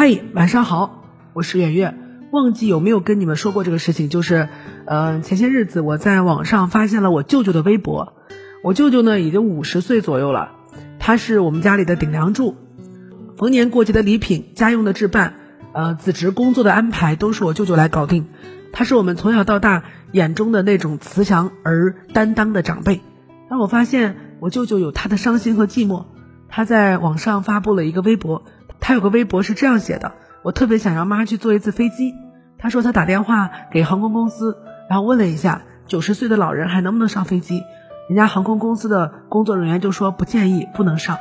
嗨，晚上好，我是圆圆。忘记有没有跟你们说过这个事情？就是，呃，前些日子我在网上发现了我舅舅的微博。我舅舅呢已经五十岁左右了，他是我们家里的顶梁柱。逢年过节的礼品、家用的置办，呃，子侄工作的安排都是我舅舅来搞定。他是我们从小到大眼中的那种慈祥而担当的长辈。当我发现我舅舅有他的伤心和寂寞，他在网上发布了一个微博。他有个微博是这样写的：我特别想让妈去坐一次飞机。他说他打电话给航空公司，然后问了一下九十岁的老人还能不能上飞机，人家航空公司的工作人员就说不建议，不能上。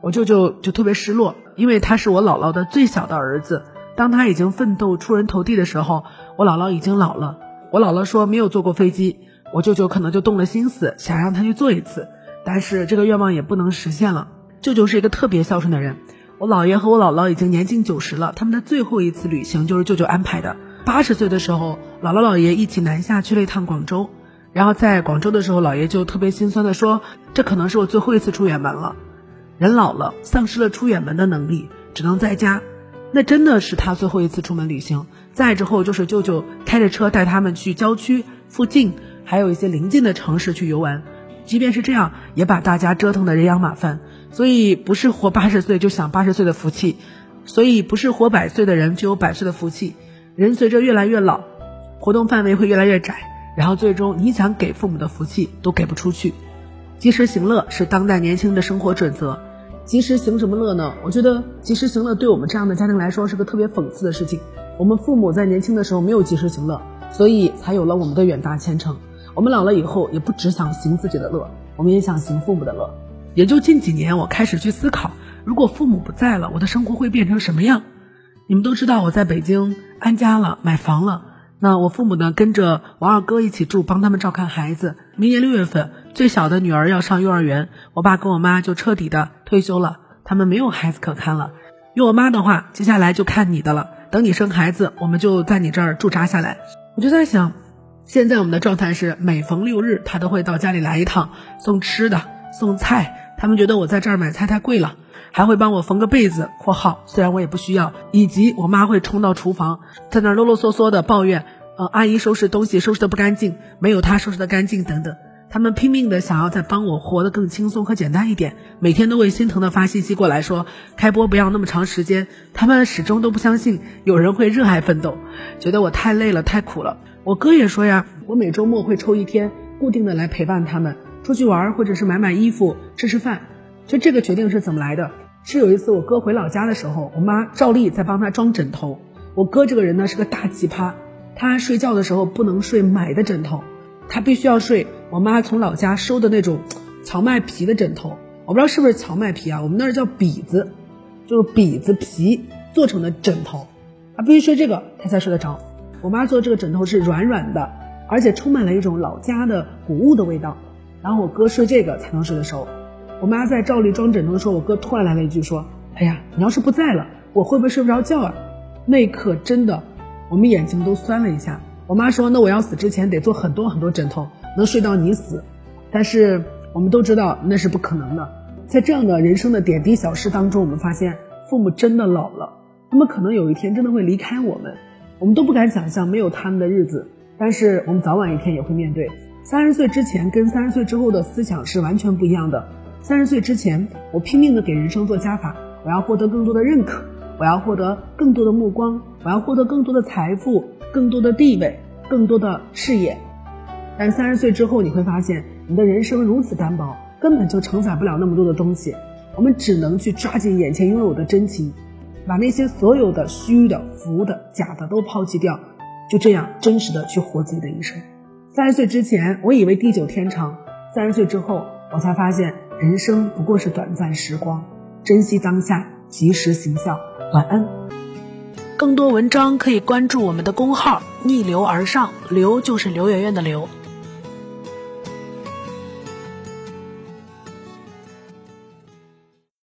我舅舅就特别失落，因为他是我姥姥的最小的儿子。当他已经奋斗出人头地的时候，我姥姥已经老了。我姥姥说没有坐过飞机，我舅舅可能就动了心思，想让他去坐一次，但是这个愿望也不能实现了。舅舅是一个特别孝顺的人。我姥爷和我姥姥已经年近九十了，他们的最后一次旅行就是舅舅安排的。八十岁的时候，姥姥姥爷一起南下去了一趟广州，然后在广州的时候，姥爷就特别心酸的说：“这可能是我最后一次出远门了。”人老了，丧失了出远门的能力，只能在家。那真的是他最后一次出门旅行。再之后就是舅舅开着车带他们去郊区附近，还有一些邻近的城市去游玩。即便是这样，也把大家折腾得人仰马翻。所以不是活八十岁就享八十岁的福气，所以不是活百岁的人就有百岁的福气。人随着越来越老，活动范围会越来越窄，然后最终你想给父母的福气都给不出去。及时行乐是当代年轻的生活准则。及时行什么乐呢？我觉得及时行乐对我们这样的家庭来说是个特别讽刺的事情。我们父母在年轻的时候没有及时行乐，所以才有了我们的远大前程。我们老了以后也不只想行自己的乐，我们也想行父母的乐。也就近几年，我开始去思考，如果父母不在了，我的生活会变成什么样？你们都知道我在北京安家了，买房了。那我父母呢，跟着我二哥一起住，帮他们照看孩子。明年六月份，最小的女儿要上幼儿园，我爸跟我妈就彻底的退休了，他们没有孩子可看了。用我妈的话，接下来就看你的了。等你生孩子，我们就在你这儿驻扎下来。我就在想，现在我们的状态是，每逢六日，他都会到家里来一趟，送吃的，送菜。他们觉得我在这儿买菜太贵了，还会帮我缝个被子（括号虽然我也不需要），以及我妈会冲到厨房，在那啰啰嗦嗦的抱怨，呃，阿姨收拾东西收拾的不干净，没有她收拾的干净等等。他们拼命的想要再帮我活得更轻松和简单一点，每天都会心疼的发信息过来说开播不要那么长时间。他们始终都不相信有人会热爱奋斗，觉得我太累了太苦了。我哥也说呀，我每周末会抽一天固定的来陪伴他们。出去玩，或者是买买衣服、吃吃饭，就这个决定是怎么来的？是有一次我哥回老家的时候，我妈照例在帮他装枕头。我哥这个人呢是个大奇葩，他睡觉的时候不能睡买的枕头，他必须要睡我妈从老家收的那种荞麦皮的枕头。我不知道是不是荞麦皮啊，我们那儿叫篦子，就是篦子皮做成的枕头，他必须睡这个他才睡得着。我妈做这个枕头是软软的，而且充满了一种老家的谷物的味道。然后我哥睡这个才能睡得熟。我妈在照例装枕头的时候，我哥突然来了一句说：“哎呀，你要是不在了，我会不会睡不着觉啊？”那一刻真的，我们眼睛都酸了一下。我妈说：“那我要死之前得做很多很多枕头，能睡到你死。”但是我们都知道那是不可能的。在这样的人生的点滴小事当中，我们发现父母真的老了，他们可能有一天真的会离开我们，我们都不敢想象没有他们的日子。但是我们早晚一天也会面对。三十岁之前跟三十岁之后的思想是完全不一样的。三十岁之前，我拼命的给人生做加法，我要获得更多的认可，我要获得更多的目光，我要获得更多的财富、更多的地位、更多的事业。但三十岁之后，你会发现你的人生如此单薄，根本就承载不了那么多的东西。我们只能去抓紧眼前拥有的真情，把那些所有的虚的、浮的、假的都抛弃掉，就这样真实的去活自己的一生。三十岁之前，我以为地久天长；三十岁之后，我才发现人生不过是短暂时光。珍惜当下，及时行孝。晚安。更多文章可以关注我们的公号“逆流而上”，流就是刘媛媛的刘。